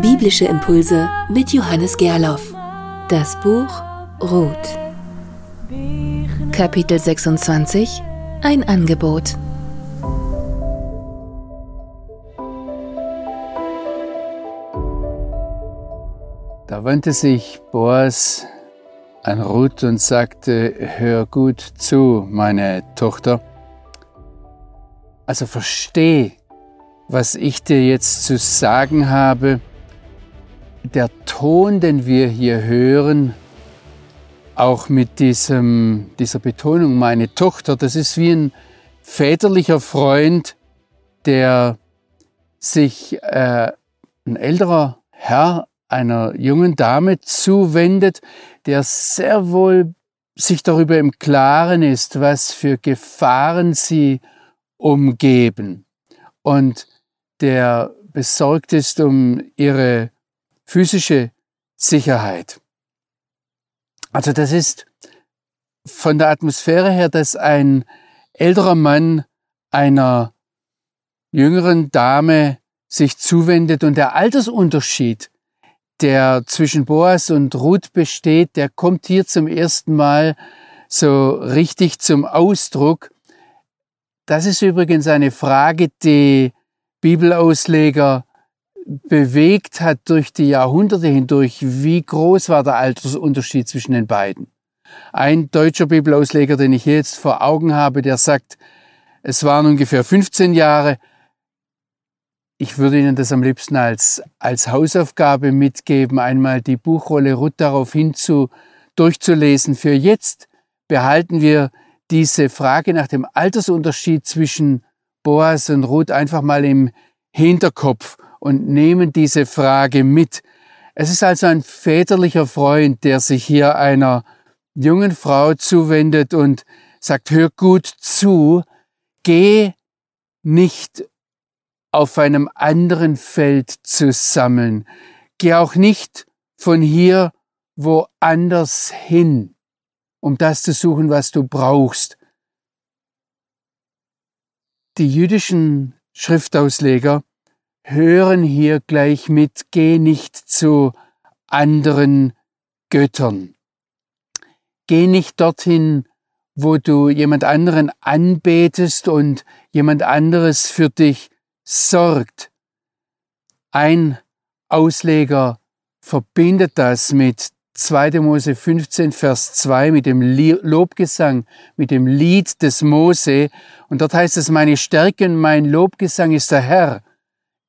Biblische Impulse mit Johannes Gerloff. Das Buch Ruth. Kapitel 26 Ein Angebot. Da wandte sich Boas an Ruth und sagte, hör gut zu, meine Tochter. Also versteh, was ich dir jetzt zu sagen habe. Der Ton, den wir hier hören, auch mit diesem, dieser Betonung, meine Tochter, das ist wie ein väterlicher Freund, der sich äh, ein älterer Herr einer jungen Dame zuwendet, der sehr wohl sich darüber im Klaren ist, was für Gefahren sie umgeben und der besorgt ist um ihre physische Sicherheit. Also das ist von der Atmosphäre her, dass ein älterer Mann einer jüngeren Dame sich zuwendet und der Altersunterschied, der zwischen Boas und Ruth besteht, der kommt hier zum ersten Mal so richtig zum Ausdruck. Das ist übrigens eine Frage, die Bibelausleger bewegt hat durch die Jahrhunderte hindurch. Wie groß war der Altersunterschied zwischen den beiden? Ein deutscher Bibelausleger, den ich jetzt vor Augen habe, der sagt, es waren ungefähr 15 Jahre. Ich würde Ihnen das am liebsten als, als Hausaufgabe mitgeben, einmal die Buchrolle Ruth darauf hinzu durchzulesen. Für jetzt behalten wir diese Frage nach dem Altersunterschied zwischen Boas und Ruth einfach mal im Hinterkopf und nehmen diese Frage mit. Es ist also ein väterlicher Freund, der sich hier einer jungen Frau zuwendet und sagt, hör gut zu, geh nicht auf einem anderen Feld zu sammeln, geh auch nicht von hier woanders hin, um das zu suchen, was du brauchst. Die jüdischen Schriftausleger hören hier gleich mit, geh nicht zu anderen Göttern. Geh nicht dorthin, wo du jemand anderen anbetest und jemand anderes für dich sorgt. Ein Ausleger verbindet das mit 2. Mose 15, Vers 2 mit dem Lobgesang, mit dem Lied des Mose. Und dort heißt es, meine Stärke und mein Lobgesang ist der Herr.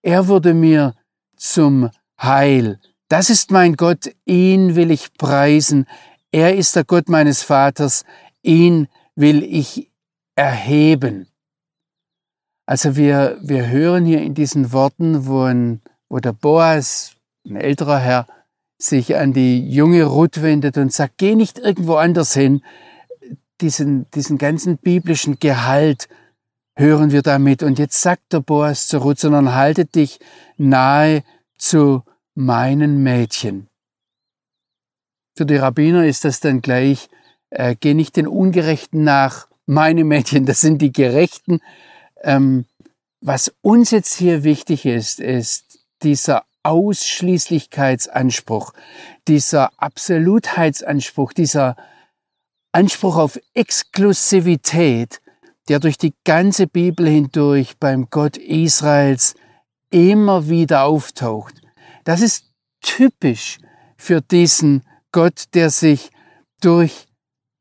Er wurde mir zum Heil. Das ist mein Gott, ihn will ich preisen. Er ist der Gott meines Vaters, ihn will ich erheben. Also wir, wir hören hier in diesen Worten, wo, ein, wo der Boas, ein älterer Herr, sich an die junge Ruth wendet und sagt, geh nicht irgendwo anders hin. Diesen, diesen ganzen biblischen Gehalt hören wir damit. Und jetzt sagt der Boas zu Ruth, sondern halte dich nahe zu meinen Mädchen. Für die Rabbiner ist das dann gleich, äh, geh nicht den Ungerechten nach, meine Mädchen, das sind die Gerechten. Ähm, was uns jetzt hier wichtig ist, ist dieser Ausschließlichkeitsanspruch, dieser Absolutheitsanspruch, dieser Anspruch auf Exklusivität, der durch die ganze Bibel hindurch beim Gott Israels immer wieder auftaucht. Das ist typisch für diesen Gott, der sich durch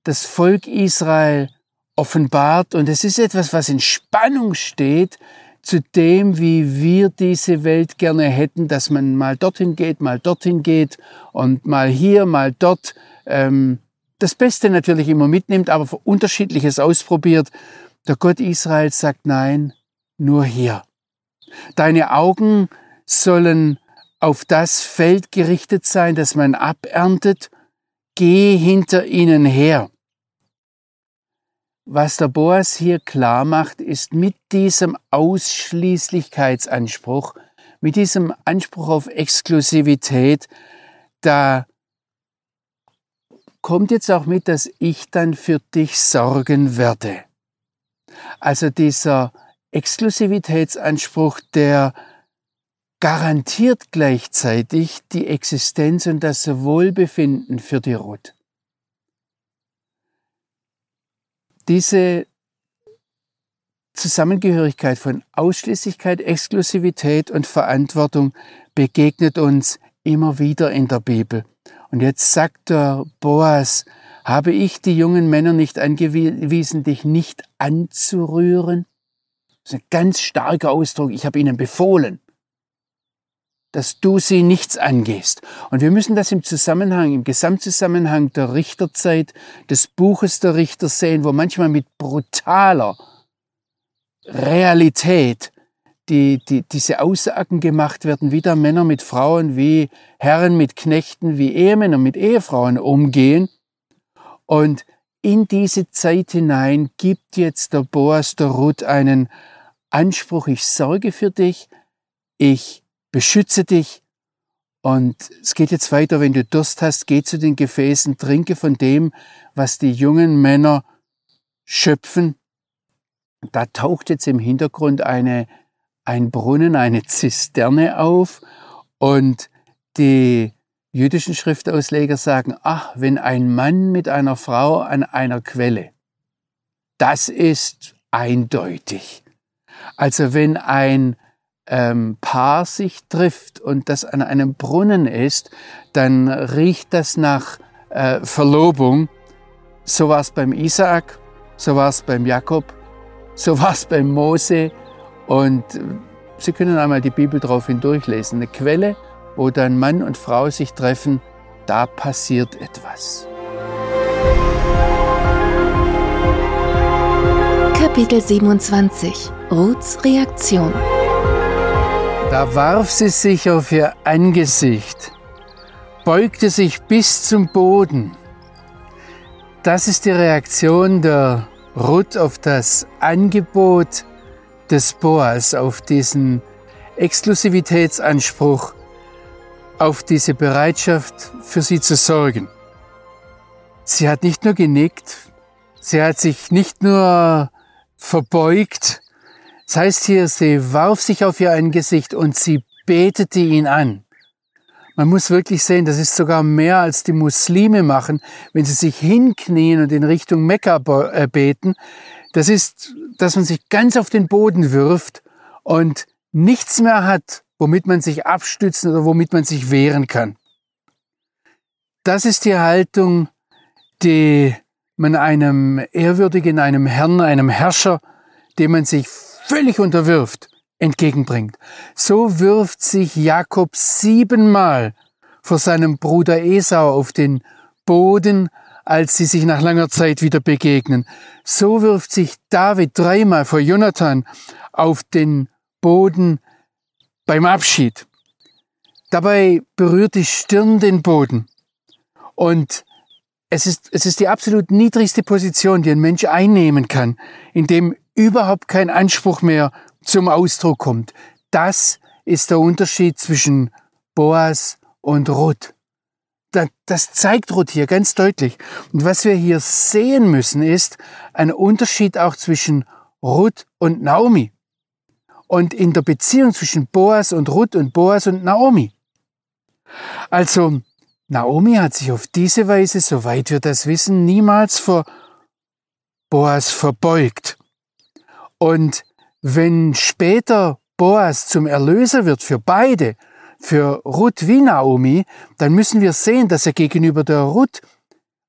das Volk Israel offenbart. Und es ist etwas, was in Spannung steht zu dem, wie wir diese Welt gerne hätten, dass man mal dorthin geht, mal dorthin geht und mal hier, mal dort. Ähm, das Beste natürlich immer mitnimmt, aber unterschiedliches ausprobiert. Der Gott Israels sagt nein, nur hier. Deine Augen sollen auf das Feld gerichtet sein, das man aberntet. Geh hinter ihnen her. Was der Boas hier klar macht, ist mit diesem Ausschließlichkeitsanspruch, mit diesem Anspruch auf Exklusivität, da kommt jetzt auch mit, dass ich dann für dich sorgen werde. Also dieser Exklusivitätsanspruch, der garantiert gleichzeitig die Existenz und das Wohlbefinden für die Ruth. Diese Zusammengehörigkeit von Ausschließlichkeit, Exklusivität und Verantwortung begegnet uns immer wieder in der Bibel. Und jetzt sagt der Boas, habe ich die jungen Männer nicht angewiesen, dich nicht anzurühren? Das ist ein ganz starker Ausdruck. Ich habe ihnen befohlen, dass du sie nichts angehst. Und wir müssen das im Zusammenhang, im Gesamtzusammenhang der Richterzeit, des Buches der Richter sehen, wo manchmal mit brutaler Realität die, die, diese Aussagen gemacht werden, wie da Männer mit Frauen, wie Herren mit Knechten, wie Ehemänner mit Ehefrauen umgehen. Und in diese Zeit hinein gibt jetzt der Boas der Ruth einen Anspruch, ich sorge für dich, ich beschütze dich. Und es geht jetzt weiter, wenn du Durst hast, geh zu den Gefäßen, trinke von dem, was die jungen Männer schöpfen. Da taucht jetzt im Hintergrund eine ein Brunnen, eine Zisterne auf und die jüdischen Schriftausleger sagen, ach, wenn ein Mann mit einer Frau an einer Quelle, das ist eindeutig. Also wenn ein ähm, Paar sich trifft und das an einem Brunnen ist, dann riecht das nach äh, Verlobung. So war es beim Isaak, so war es beim Jakob, so war es beim Mose, und Sie können einmal die Bibel darauf hindurchlesen. Eine Quelle, wo dann Mann und Frau sich treffen, da passiert etwas. Kapitel 27 Ruths Reaktion Da warf sie sich auf ihr Angesicht, beugte sich bis zum Boden. Das ist die Reaktion der Ruth auf das Angebot des Boas, auf diesen Exklusivitätsanspruch, auf diese Bereitschaft, für sie zu sorgen. Sie hat nicht nur genickt, sie hat sich nicht nur verbeugt, das heißt hier, sie warf sich auf ihr Angesicht und sie betete ihn an. Man muss wirklich sehen, das ist sogar mehr als die Muslime machen, wenn sie sich hinknien und in Richtung Mekka äh, beten. Das ist, dass man sich ganz auf den Boden wirft und nichts mehr hat, womit man sich abstützen oder womit man sich wehren kann. Das ist die Haltung, die man einem ehrwürdigen, einem Herrn, einem Herrscher, dem man sich völlig unterwirft, entgegenbringt. So wirft sich Jakob siebenmal vor seinem Bruder Esau auf den Boden als sie sich nach langer Zeit wieder begegnen. So wirft sich David dreimal vor Jonathan auf den Boden beim Abschied. Dabei berührt die Stirn den Boden. Und es ist, es ist die absolut niedrigste Position, die ein Mensch einnehmen kann, in dem überhaupt kein Anspruch mehr zum Ausdruck kommt. Das ist der Unterschied zwischen Boas und Ruth das zeigt Ruth hier ganz deutlich. Und was wir hier sehen müssen, ist ein Unterschied auch zwischen Ruth und Naomi. Und in der Beziehung zwischen Boas und Ruth und Boas und Naomi. Also, Naomi hat sich auf diese Weise, soweit wir das wissen, niemals vor Boas verbeugt. Und wenn später Boas zum Erlöser wird für beide, für Ruth wie Naomi, dann müssen wir sehen, dass er gegenüber der Ruth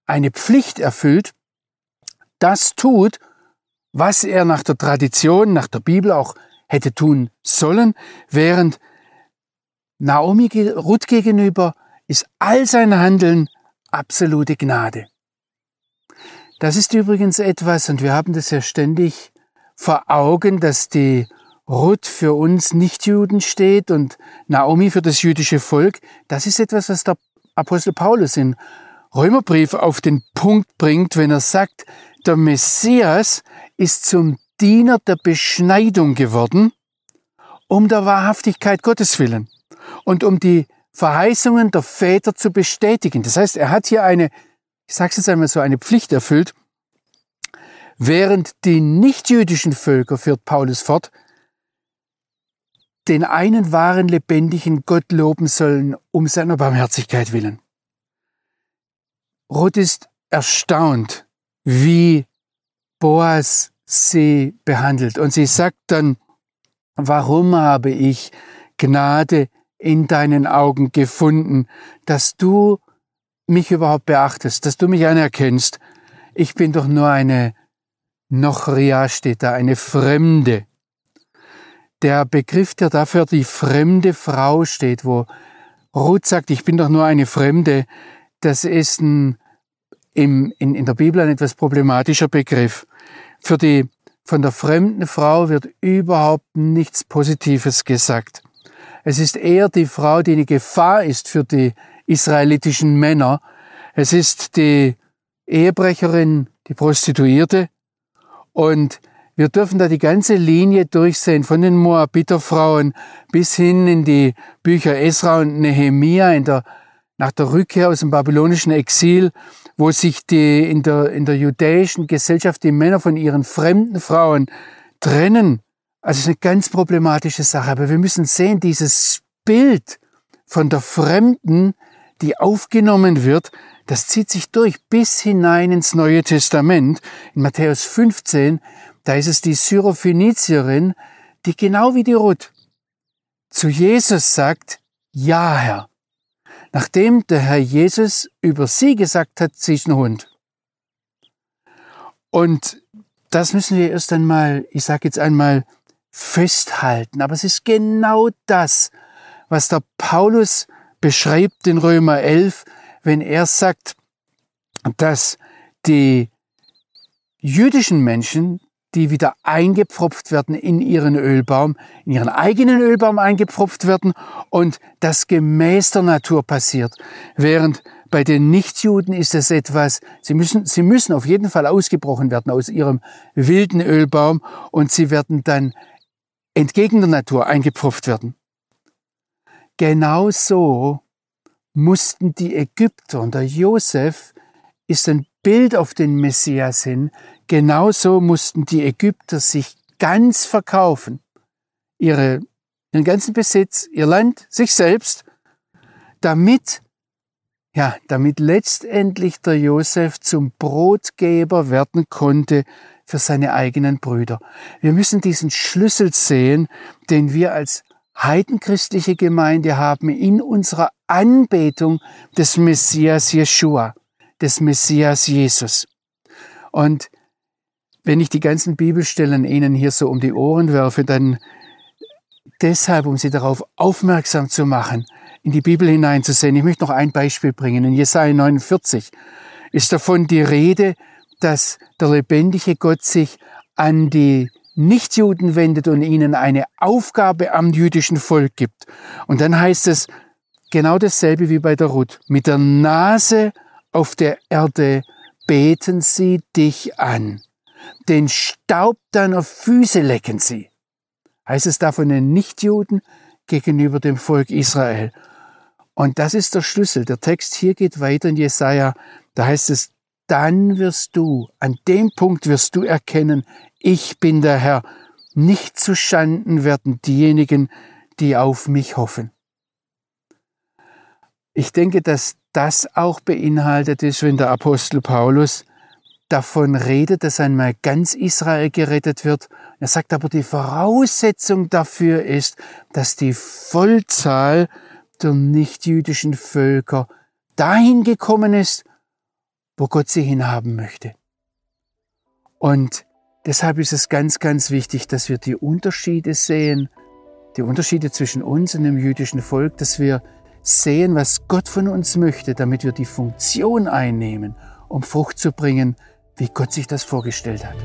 eine Pflicht erfüllt, das tut, was er nach der Tradition, nach der Bibel auch hätte tun sollen, während Naomi Ruth gegenüber ist all sein Handeln absolute Gnade. Das ist übrigens etwas, und wir haben das ja ständig vor Augen, dass die Ruth für uns Nichtjuden steht und Naomi für das jüdische Volk, das ist etwas, was der Apostel Paulus in Römerbrief auf den Punkt bringt, wenn er sagt, der Messias ist zum Diener der Beschneidung geworden, um der Wahrhaftigkeit Gottes willen und um die Verheißungen der Väter zu bestätigen. Das heißt, er hat hier eine, ich sage es jetzt einmal so, eine Pflicht erfüllt, während die nichtjüdischen Völker, führt Paulus fort, den einen wahren, lebendigen Gott loben sollen, um seiner Barmherzigkeit willen. Ruth ist erstaunt, wie Boas sie behandelt. Und sie sagt dann, warum habe ich Gnade in deinen Augen gefunden, dass du mich überhaupt beachtest, dass du mich anerkennst. Ich bin doch nur eine Nochria steht da, eine Fremde. Der Begriff, der dafür die fremde Frau steht, wo Ruth sagt, ich bin doch nur eine Fremde, das ist ein, im, in, in der Bibel ein etwas problematischer Begriff. Für die, von der fremden Frau wird überhaupt nichts Positives gesagt. Es ist eher die Frau, die eine Gefahr ist für die israelitischen Männer. Es ist die Ehebrecherin, die Prostituierte. Und wir dürfen da die ganze Linie durchsehen, von den Moabiterfrauen bis hin in die Bücher Esra und Nehemia in der, nach der Rückkehr aus dem babylonischen Exil, wo sich die, in, der, in der judäischen Gesellschaft die Männer von ihren fremden Frauen trennen. Also es ist eine ganz problematische Sache, aber wir müssen sehen, dieses Bild von der Fremden, die aufgenommen wird, das zieht sich durch bis hinein ins Neue Testament. In Matthäus 15, da ist es die Syrophönizierin, die genau wie die Ruth zu Jesus sagt, ja Herr. Nachdem der Herr Jesus über sie gesagt hat, sie ist ein Hund. Und das müssen wir erst einmal, ich sage jetzt einmal, festhalten. Aber es ist genau das, was der Paulus beschreibt in Römer 11, wenn er sagt, dass die jüdischen Menschen, die wieder eingepfropft werden in ihren Ölbaum, in ihren eigenen Ölbaum eingepfropft werden und das gemäß der Natur passiert. Während bei den Nichtjuden ist es etwas, sie müssen, sie müssen auf jeden Fall ausgebrochen werden aus ihrem wilden Ölbaum und sie werden dann entgegen der Natur eingepfropft werden. Genauso mussten die Ägypter und der Josef ist ein Bild auf den Messias hin. Genauso mussten die Ägypter sich ganz verkaufen. Ihre, ihren ganzen Besitz, ihr Land, sich selbst, damit, ja, damit letztendlich der Josef zum Brotgeber werden konnte für seine eigenen Brüder. Wir müssen diesen Schlüssel sehen, den wir als heidenchristliche Gemeinde haben in unserer Anbetung des Messias Jeshua, des Messias Jesus. Und wenn ich die ganzen Bibelstellen Ihnen hier so um die Ohren werfe, dann deshalb, um Sie darauf aufmerksam zu machen, in die Bibel hineinzusehen. Ich möchte noch ein Beispiel bringen. In Jesaja 49 ist davon die Rede, dass der lebendige Gott sich an die Nichtjuden wendet und ihnen eine Aufgabe am jüdischen Volk gibt. Und dann heißt es genau dasselbe wie bei der Ruth. Mit der Nase auf der Erde beten sie dich an. Den Staub deiner Füße lecken sie. Heißt es da von den Nichtjuden gegenüber dem Volk Israel. Und das ist der Schlüssel. Der Text hier geht weiter in Jesaja. Da heißt es, dann wirst du, an dem Punkt wirst du erkennen, ich bin der Herr. Nicht zu Schanden werden diejenigen, die auf mich hoffen. Ich denke, dass das auch beinhaltet ist, wenn der Apostel Paulus davon redet, dass einmal ganz Israel gerettet wird. Er sagt aber, die Voraussetzung dafür ist, dass die Vollzahl der nichtjüdischen Völker dahin gekommen ist, wo Gott sie hinhaben möchte. Und deshalb ist es ganz, ganz wichtig, dass wir die Unterschiede sehen, die Unterschiede zwischen uns und dem jüdischen Volk, dass wir sehen, was Gott von uns möchte, damit wir die Funktion einnehmen, um Frucht zu bringen, wie Gott sich das vorgestellt hat.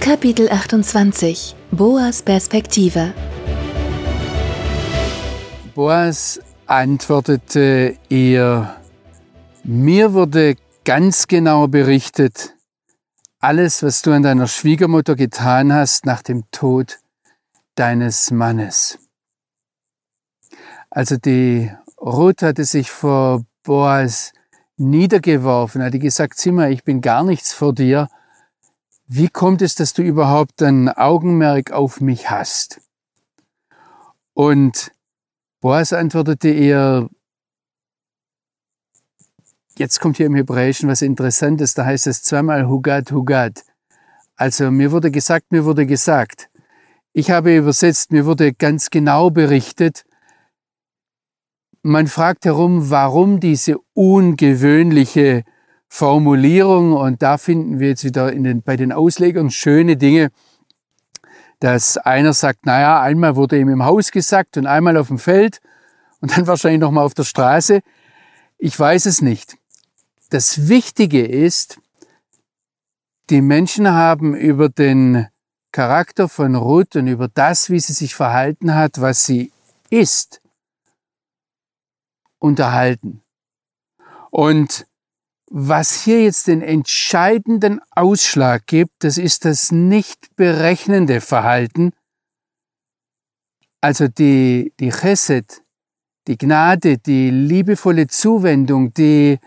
Kapitel 28 Boas Perspektive Boas antwortete ihr, mir wurde ganz genau berichtet, alles, was du an deiner Schwiegermutter getan hast nach dem Tod deines Mannes. Also die Ruth hatte sich vor Boas niedergeworfen, hatte gesagt, mal, ich bin gar nichts vor dir. wie kommt es, dass du überhaupt ein Augenmerk auf mich hast? Und Boas antwortete ihr, jetzt kommt hier im Hebräischen was Interessantes, da heißt es zweimal Hugad, Hugad. Also mir wurde gesagt, mir wurde gesagt. Ich habe übersetzt, mir wurde ganz genau berichtet. Man fragt herum, warum diese ungewöhnliche Formulierung und da finden wir jetzt wieder den, bei den Auslegern schöne Dinge, dass einer sagt, naja, einmal wurde ihm im Haus gesagt und einmal auf dem Feld und dann wahrscheinlich nochmal auf der Straße. Ich weiß es nicht. Das Wichtige ist, die Menschen haben über den Charakter von Ruth und über das, wie sie sich verhalten hat, was sie ist, unterhalten. Und was hier jetzt den entscheidenden Ausschlag gibt, das ist das nicht berechnende Verhalten, also die, die Chesed, die Gnade, die liebevolle Zuwendung, die,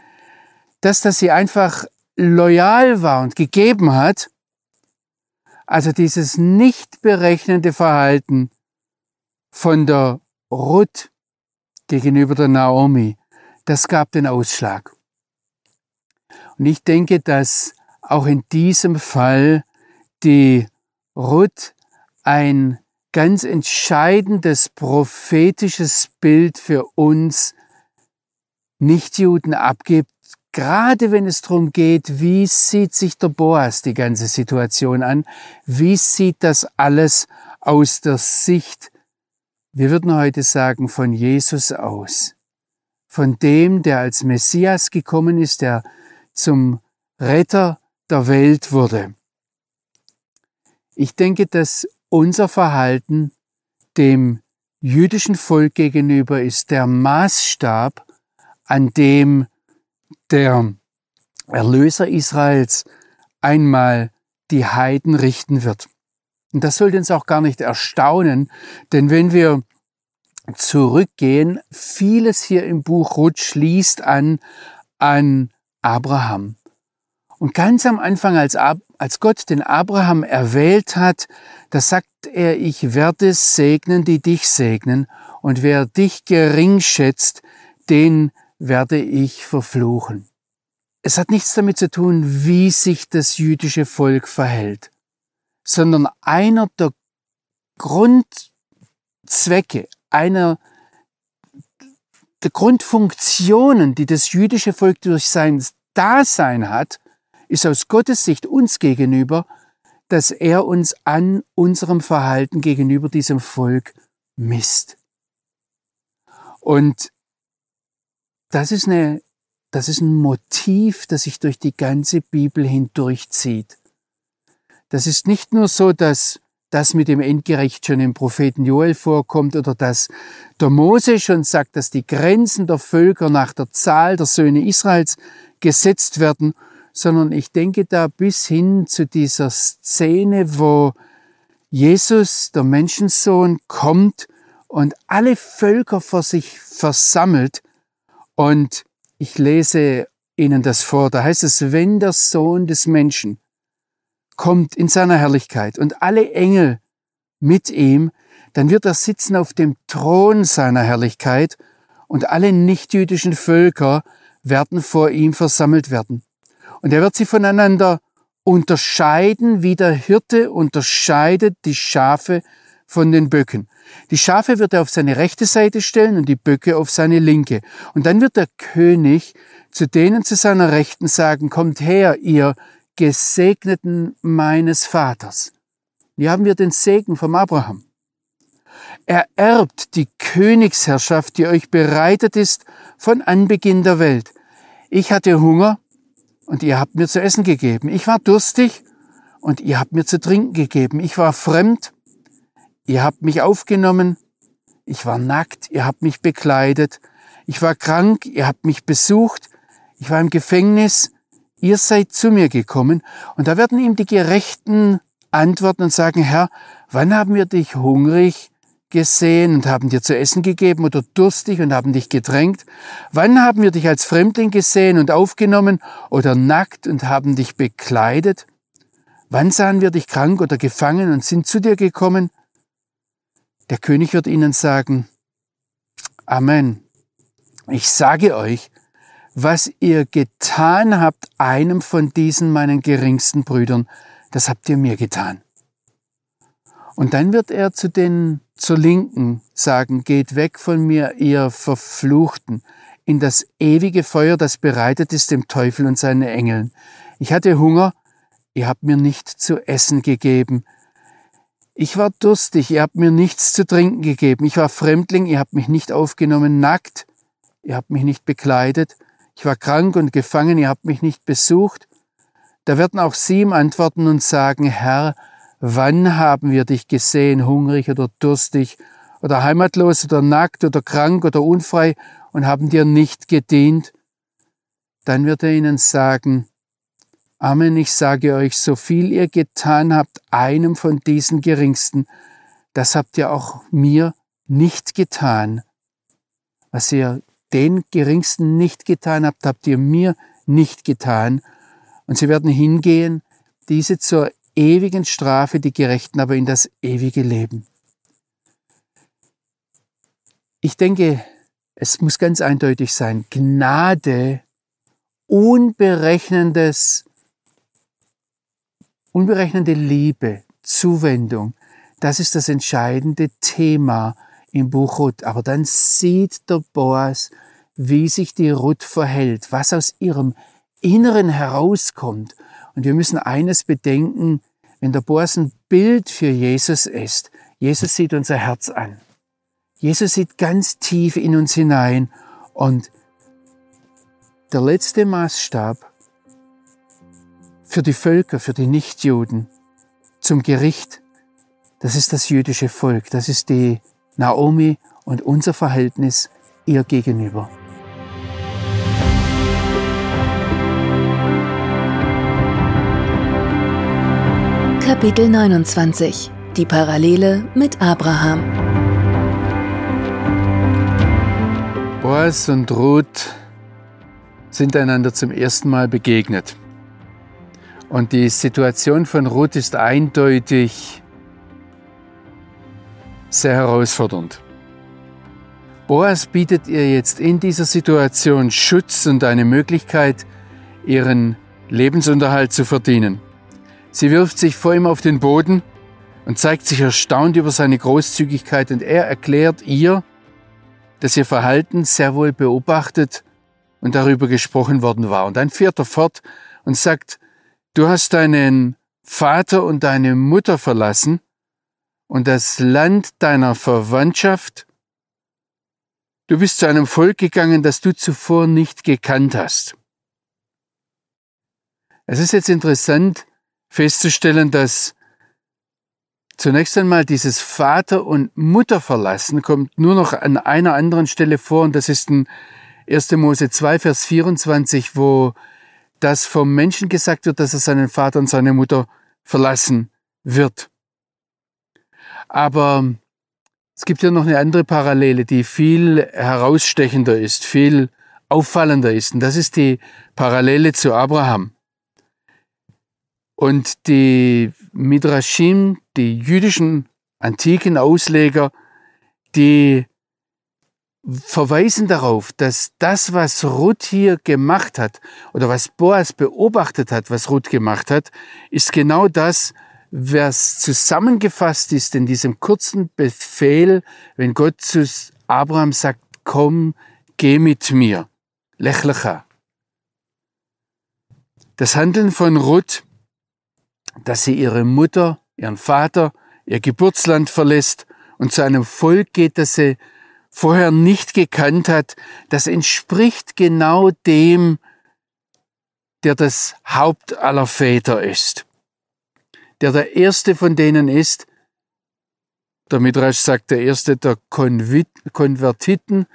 das, dass sie einfach loyal war und gegeben hat, also dieses nicht berechnende Verhalten von der Ruth gegenüber der Naomi, das gab den Ausschlag. Und ich denke, dass auch in diesem Fall die Ruth ein ganz entscheidendes prophetisches Bild für uns Nichtjuden abgibt, gerade wenn es darum geht, wie sieht sich der Boas die ganze Situation an, wie sieht das alles aus der Sicht, wir würden heute sagen, von Jesus aus, von dem, der als Messias gekommen ist, der zum Retter der Welt wurde. Ich denke, dass unser Verhalten dem jüdischen Volk gegenüber ist der Maßstab, an dem der Erlöser Israels einmal die Heiden richten wird. Und das sollte uns auch gar nicht erstaunen, denn wenn wir zurückgehen, vieles hier im Buch Ruth schließt an an Abraham. Und ganz am Anfang, als, als Gott den Abraham erwählt hat, da sagt er, ich werde segnen, die dich segnen, und wer dich gering schätzt, den werde ich verfluchen. Es hat nichts damit zu tun, wie sich das jüdische Volk verhält, sondern einer der Grundzwecke, einer der Grundfunktionen, die das jüdische Volk durch sein Dasein hat, ist aus Gottes Sicht uns gegenüber, dass er uns an unserem Verhalten gegenüber diesem Volk misst. Und das ist, eine, das ist ein Motiv, das sich durch die ganze Bibel hindurchzieht. Das ist nicht nur so, dass das mit dem Endgericht schon im Propheten Joel vorkommt oder dass der Mose schon sagt, dass die Grenzen der Völker nach der Zahl der Söhne Israels gesetzt werden, sondern ich denke da bis hin zu dieser Szene, wo Jesus, der Menschensohn, kommt und alle Völker vor sich versammelt und ich lese Ihnen das vor. Da heißt es, wenn der Sohn des Menschen kommt in seiner Herrlichkeit und alle Engel mit ihm, dann wird er sitzen auf dem Thron seiner Herrlichkeit und alle nichtjüdischen Völker werden vor ihm versammelt werden. Und er wird sie voneinander unterscheiden, wie der Hirte unterscheidet die Schafe von den Böcken. Die Schafe wird er auf seine rechte Seite stellen und die Böcke auf seine linke. Und dann wird der König zu denen zu seiner Rechten sagen, kommt her, ihr Gesegneten meines Vaters. Hier haben wir den Segen vom Abraham. Er erbt die Königsherrschaft, die euch bereitet ist von Anbeginn der Welt. Ich hatte Hunger und ihr habt mir zu essen gegeben. Ich war durstig und ihr habt mir zu trinken gegeben. Ich war fremd Ihr habt mich aufgenommen, ich war nackt, ihr habt mich bekleidet, ich war krank, ihr habt mich besucht, ich war im Gefängnis, ihr seid zu mir gekommen. Und da werden ihm die Gerechten antworten und sagen, Herr, wann haben wir dich hungrig gesehen und haben dir zu essen gegeben oder durstig und haben dich gedrängt? Wann haben wir dich als Fremdling gesehen und aufgenommen oder nackt und haben dich bekleidet? Wann sahen wir dich krank oder gefangen und sind zu dir gekommen? Der König wird ihnen sagen, Amen. Ich sage euch, was ihr getan habt einem von diesen meinen geringsten Brüdern, das habt ihr mir getan. Und dann wird er zu den zur Linken sagen, geht weg von mir, ihr Verfluchten, in das ewige Feuer, das bereitet ist dem Teufel und seinen Engeln. Ich hatte Hunger, ihr habt mir nicht zu essen gegeben. Ich war durstig, ihr habt mir nichts zu trinken gegeben. Ich war Fremdling, ihr habt mich nicht aufgenommen, nackt, ihr habt mich nicht bekleidet. Ich war krank und gefangen, ihr habt mich nicht besucht. Da werden auch sie ihm antworten und sagen, Herr, wann haben wir dich gesehen, hungrig oder durstig oder heimatlos oder nackt oder krank oder unfrei und haben dir nicht gedient? Dann wird er ihnen sagen, Amen, ich sage euch, so viel ihr getan habt, einem von diesen Geringsten, das habt ihr auch mir nicht getan. Was ihr den Geringsten nicht getan habt, habt ihr mir nicht getan. Und sie werden hingehen, diese zur ewigen Strafe, die Gerechten aber in das ewige Leben. Ich denke, es muss ganz eindeutig sein, Gnade, unberechnendes Unberechnende Liebe, Zuwendung, das ist das entscheidende Thema im Buch Ruth. Aber dann sieht der Boas, wie sich die Ruth verhält, was aus ihrem Inneren herauskommt. Und wir müssen eines bedenken, wenn der Boas ein Bild für Jesus ist, Jesus sieht unser Herz an. Jesus sieht ganz tief in uns hinein und der letzte Maßstab für die Völker, für die Nichtjuden zum Gericht. Das ist das jüdische Volk, das ist die Naomi und unser Verhältnis ihr gegenüber. Kapitel 29 Die Parallele mit Abraham Boas und Ruth sind einander zum ersten Mal begegnet. Und die Situation von Ruth ist eindeutig sehr herausfordernd. Boas bietet ihr jetzt in dieser Situation Schutz und eine Möglichkeit, ihren Lebensunterhalt zu verdienen. Sie wirft sich vor ihm auf den Boden und zeigt sich erstaunt über seine Großzügigkeit und er erklärt ihr, dass ihr Verhalten sehr wohl beobachtet und darüber gesprochen worden war. Und dann fährt er fort und sagt, Du hast deinen Vater und deine Mutter verlassen und das Land deiner Verwandtschaft. Du bist zu einem Volk gegangen, das du zuvor nicht gekannt hast. Es ist jetzt interessant festzustellen, dass zunächst einmal dieses Vater und Mutter verlassen kommt nur noch an einer anderen Stelle vor und das ist in 1. Mose 2, Vers 24, wo dass vom Menschen gesagt wird, dass er seinen Vater und seine Mutter verlassen wird. Aber es gibt ja noch eine andere Parallele, die viel herausstechender ist, viel auffallender ist. Und das ist die Parallele zu Abraham. Und die Midrashim, die jüdischen antiken Ausleger, die verweisen darauf, dass das, was Ruth hier gemacht hat oder was Boas beobachtet hat, was Ruth gemacht hat, ist genau das, was zusammengefasst ist in diesem kurzen Befehl, wenn Gott zu Abraham sagt, komm, geh mit mir. Lechlecha. Das Handeln von Ruth, dass sie ihre Mutter, ihren Vater, ihr Geburtsland verlässt und zu einem Volk geht, das sie vorher nicht gekannt hat, das entspricht genau dem, der das Haupt aller Väter ist, der der erste von denen ist, der Midrash sagt der erste der Konvertiten,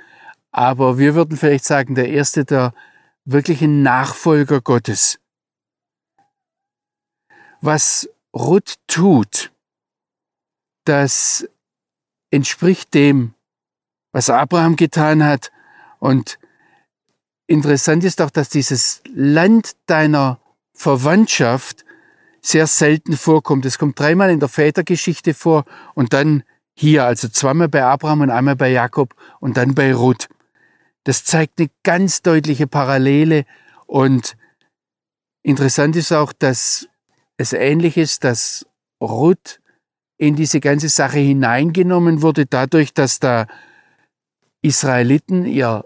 aber wir würden vielleicht sagen der erste der wirklichen Nachfolger Gottes. Was Ruth tut, das entspricht dem, was Abraham getan hat. Und interessant ist auch, dass dieses Land deiner Verwandtschaft sehr selten vorkommt. Es kommt dreimal in der Vätergeschichte vor und dann hier, also zweimal bei Abraham und einmal bei Jakob und dann bei Ruth. Das zeigt eine ganz deutliche Parallele und interessant ist auch, dass es ähnlich ist, dass Ruth in diese ganze Sache hineingenommen wurde, dadurch, dass da Israeliten ihr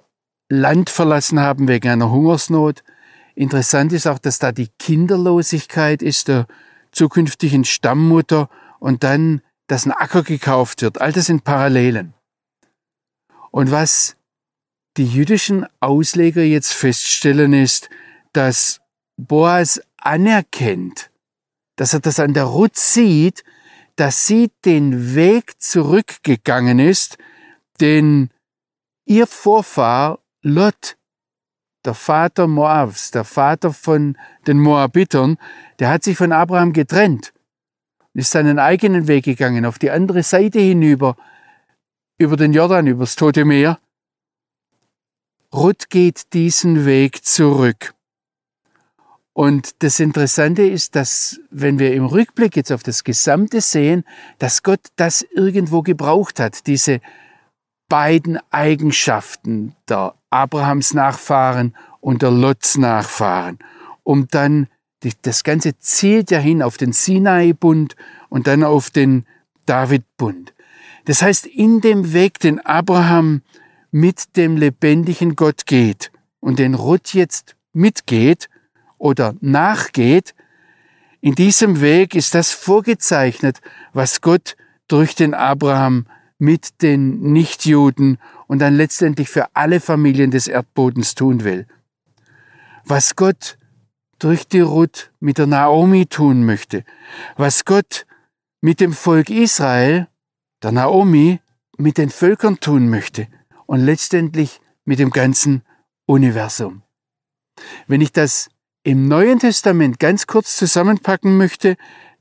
Land verlassen haben wegen einer Hungersnot. Interessant ist auch, dass da die Kinderlosigkeit ist der zukünftigen Stammmutter und dann, dass ein Acker gekauft wird. All das sind Parallelen. Und was die jüdischen Ausleger jetzt feststellen, ist, dass Boas anerkennt, dass er das an der Ruth sieht, dass sie den Weg zurückgegangen ist, den ihr Vorfahr Lot, der Vater Moabs, der Vater von den Moabitern, der hat sich von Abraham getrennt und ist seinen eigenen Weg gegangen, auf die andere Seite hinüber, über den Jordan, übers Tote Meer. Ruth geht diesen Weg zurück. Und das Interessante ist, dass wenn wir im Rückblick jetzt auf das Gesamte sehen, dass Gott das irgendwo gebraucht hat, diese beiden Eigenschaften der Abrahams Nachfahren und der Lots Nachfahren, um dann das Ganze zielt ja hin auf den Sinai-Bund und dann auf den David-Bund. Das heißt, in dem Weg, den Abraham mit dem lebendigen Gott geht und den Ruth jetzt mitgeht, oder nachgeht, in diesem Weg ist das vorgezeichnet, was Gott durch den Abraham mit den Nichtjuden und dann letztendlich für alle Familien des Erdbodens tun will. Was Gott durch die Ruth mit der Naomi tun möchte, was Gott mit dem Volk Israel, der Naomi, mit den Völkern tun möchte und letztendlich mit dem ganzen Universum. Wenn ich das im Neuen Testament ganz kurz zusammenpacken möchte,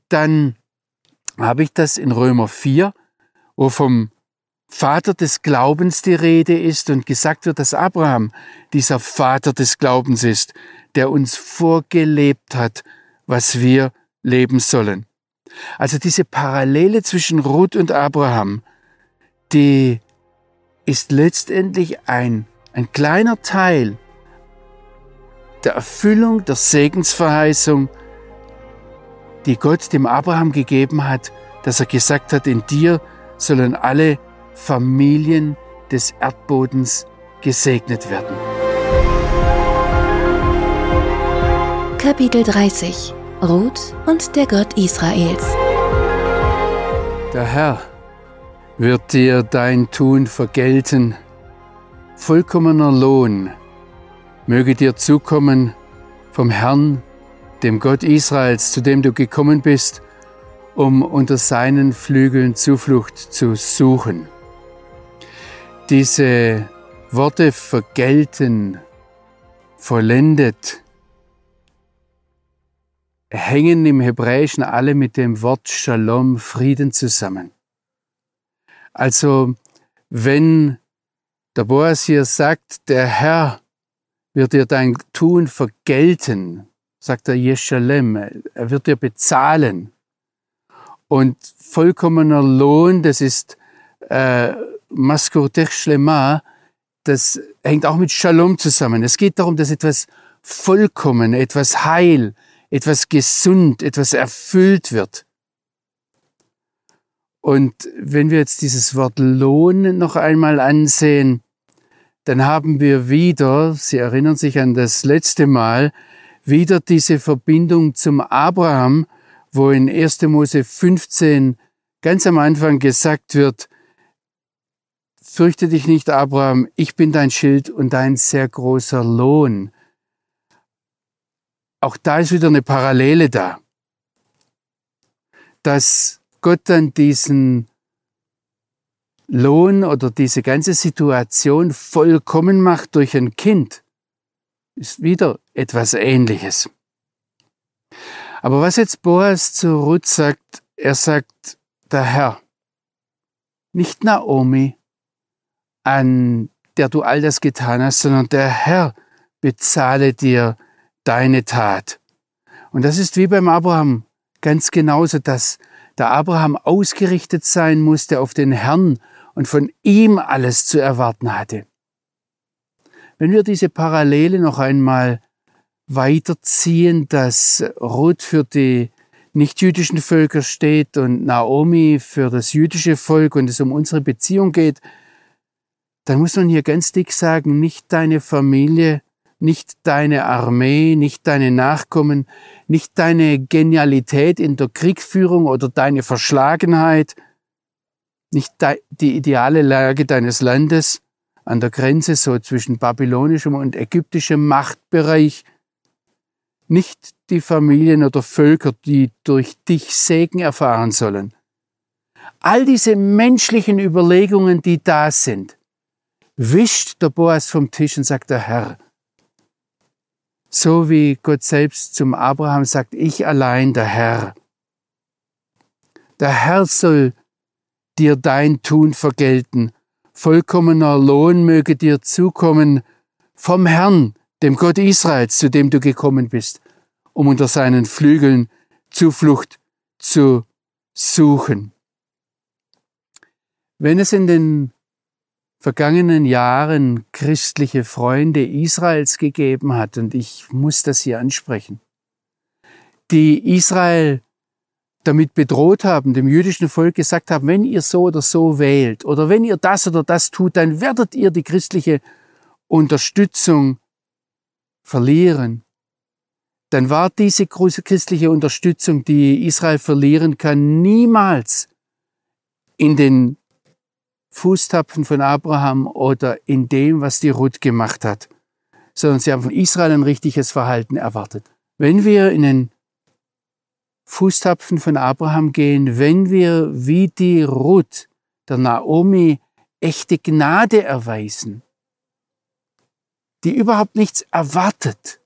dann habe ich das in Römer 4, wo vom Vater des Glaubens die Rede ist und gesagt wird, dass Abraham dieser Vater des Glaubens ist, der uns vorgelebt hat, was wir leben sollen. Also diese Parallele zwischen Ruth und Abraham, die ist letztendlich ein, ein kleiner Teil der Erfüllung der Segensverheißung, die Gott dem Abraham gegeben hat, dass er gesagt hat, in dir sollen alle Familien des Erdbodens gesegnet werden. Kapitel 30 Ruth und der Gott Israels. Der Herr wird dir dein Tun vergelten, vollkommener Lohn möge dir zukommen vom Herrn, dem Gott Israels, zu dem du gekommen bist, um unter seinen Flügeln Zuflucht zu suchen. Diese Worte vergelten, vollendet, hängen im Hebräischen alle mit dem Wort Shalom, Frieden zusammen. Also, wenn der Boas hier sagt, der Herr wird dir dein Tun vergelten, sagt er Jeshalem, er wird dir bezahlen. Und vollkommener Lohn, das ist äh, Maskurtech Shlema, das hängt auch mit Shalom zusammen. Es geht darum, dass etwas vollkommen, etwas heil, etwas gesund, etwas erfüllt wird. Und wenn wir jetzt dieses Wort Lohn noch einmal ansehen, dann haben wir wieder, Sie erinnern sich an das letzte Mal, wieder diese Verbindung zum Abraham, wo in 1. Mose 15 ganz am Anfang gesagt wird, fürchte dich nicht, Abraham, ich bin dein Schild und dein sehr großer Lohn. Auch da ist wieder eine Parallele da, dass Gott dann diesen Lohn oder diese ganze Situation vollkommen macht durch ein Kind, ist wieder etwas Ähnliches. Aber was jetzt Boas zu Ruth sagt, er sagt, der Herr, nicht Naomi, an der du all das getan hast, sondern der Herr bezahle dir deine Tat. Und das ist wie beim Abraham Ganz genauso, dass der Abraham ausgerichtet sein musste auf den Herrn und von ihm alles zu erwarten hatte. Wenn wir diese Parallele noch einmal weiterziehen, dass Ruth für die nichtjüdischen Völker steht und Naomi für das jüdische Volk und es um unsere Beziehung geht, dann muss man hier ganz dick sagen, nicht deine Familie, nicht deine Armee, nicht deine Nachkommen, nicht deine Genialität in der Kriegführung oder deine Verschlagenheit, nicht die ideale Lage deines Landes an der Grenze so zwischen babylonischem und ägyptischem Machtbereich, nicht die Familien oder Völker, die durch dich Segen erfahren sollen. All diese menschlichen Überlegungen, die da sind, wischt der Boas vom Tisch und sagt der Herr, so wie Gott selbst zum Abraham sagt, ich allein der Herr. Der Herr soll dir dein Tun vergelten, vollkommener Lohn möge dir zukommen vom Herrn, dem Gott Israels, zu dem du gekommen bist, um unter seinen Flügeln Zuflucht zu suchen. Wenn es in den vergangenen Jahren christliche Freunde Israels gegeben hat, und ich muss das hier ansprechen, die Israel damit bedroht haben, dem jüdischen Volk gesagt haben, wenn ihr so oder so wählt oder wenn ihr das oder das tut, dann werdet ihr die christliche Unterstützung verlieren. Dann war diese christliche Unterstützung, die Israel verlieren kann, niemals in den Fußtapfen von Abraham oder in dem, was die Ruth gemacht hat, sondern sie haben von Israel ein richtiges Verhalten erwartet. Wenn wir in den Fußtapfen von Abraham gehen, wenn wir wie die Ruth der Naomi echte Gnade erweisen, die überhaupt nichts erwartet,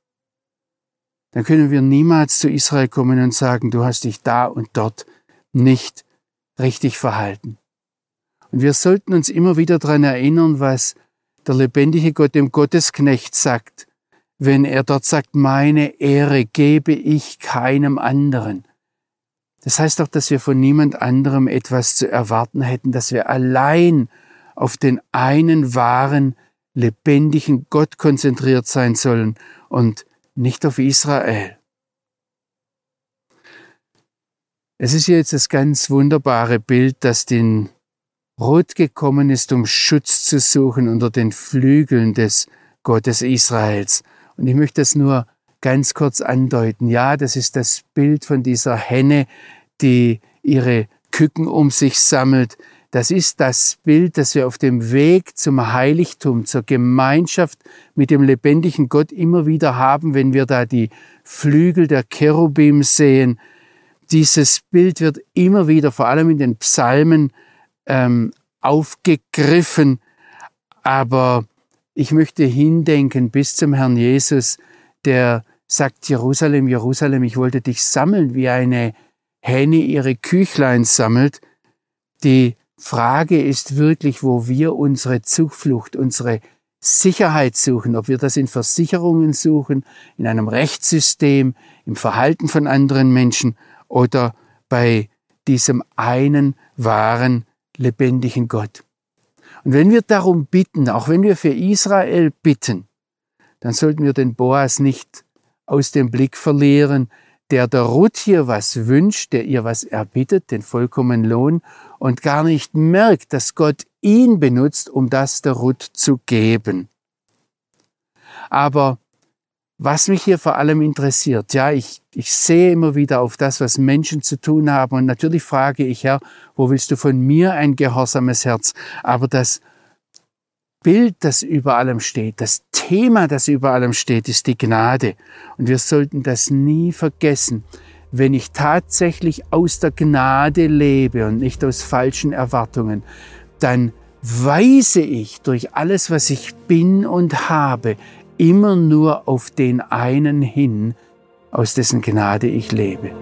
dann können wir niemals zu Israel kommen und sagen, du hast dich da und dort nicht richtig verhalten. Und wir sollten uns immer wieder daran erinnern, was der lebendige Gott dem Gottesknecht sagt, wenn er dort sagt, meine Ehre gebe ich keinem anderen. Das heißt doch, dass wir von niemand anderem etwas zu erwarten hätten, dass wir allein auf den einen wahren, lebendigen Gott konzentriert sein sollen und nicht auf Israel. Es ist jetzt das ganz wunderbare Bild, das den Rot gekommen ist, um Schutz zu suchen unter den Flügeln des Gottes Israels. Und ich möchte das nur ganz kurz andeuten. Ja, das ist das Bild von dieser Henne, die ihre Küken um sich sammelt. Das ist das Bild, das wir auf dem Weg zum Heiligtum, zur Gemeinschaft mit dem lebendigen Gott immer wieder haben, wenn wir da die Flügel der Cherubim sehen. Dieses Bild wird immer wieder, vor allem in den Psalmen, ähm, aufgegriffen, aber ich möchte hindenken bis zum Herrn Jesus, der sagt, Jerusalem, Jerusalem, ich wollte dich sammeln, wie eine Henne ihre Küchlein sammelt. Die Frage ist wirklich, wo wir unsere Zuflucht, unsere Sicherheit suchen, ob wir das in Versicherungen suchen, in einem Rechtssystem, im Verhalten von anderen Menschen oder bei diesem einen wahren lebendigen Gott. Und wenn wir darum bitten, auch wenn wir für Israel bitten, dann sollten wir den Boas nicht aus dem Blick verlieren, der der Ruth hier was wünscht, der ihr was erbittet, den vollkommenen Lohn, und gar nicht merkt, dass Gott ihn benutzt, um das der Ruth zu geben. Aber was mich hier vor allem interessiert, ja, ich, ich sehe immer wieder auf das, was Menschen zu tun haben und natürlich frage ich, Herr, wo willst du von mir ein gehorsames Herz? Aber das Bild, das über allem steht, das Thema, das über allem steht, ist die Gnade. Und wir sollten das nie vergessen. Wenn ich tatsächlich aus der Gnade lebe und nicht aus falschen Erwartungen, dann weise ich durch alles, was ich bin und habe, immer nur auf den einen hin, aus dessen Gnade ich lebe.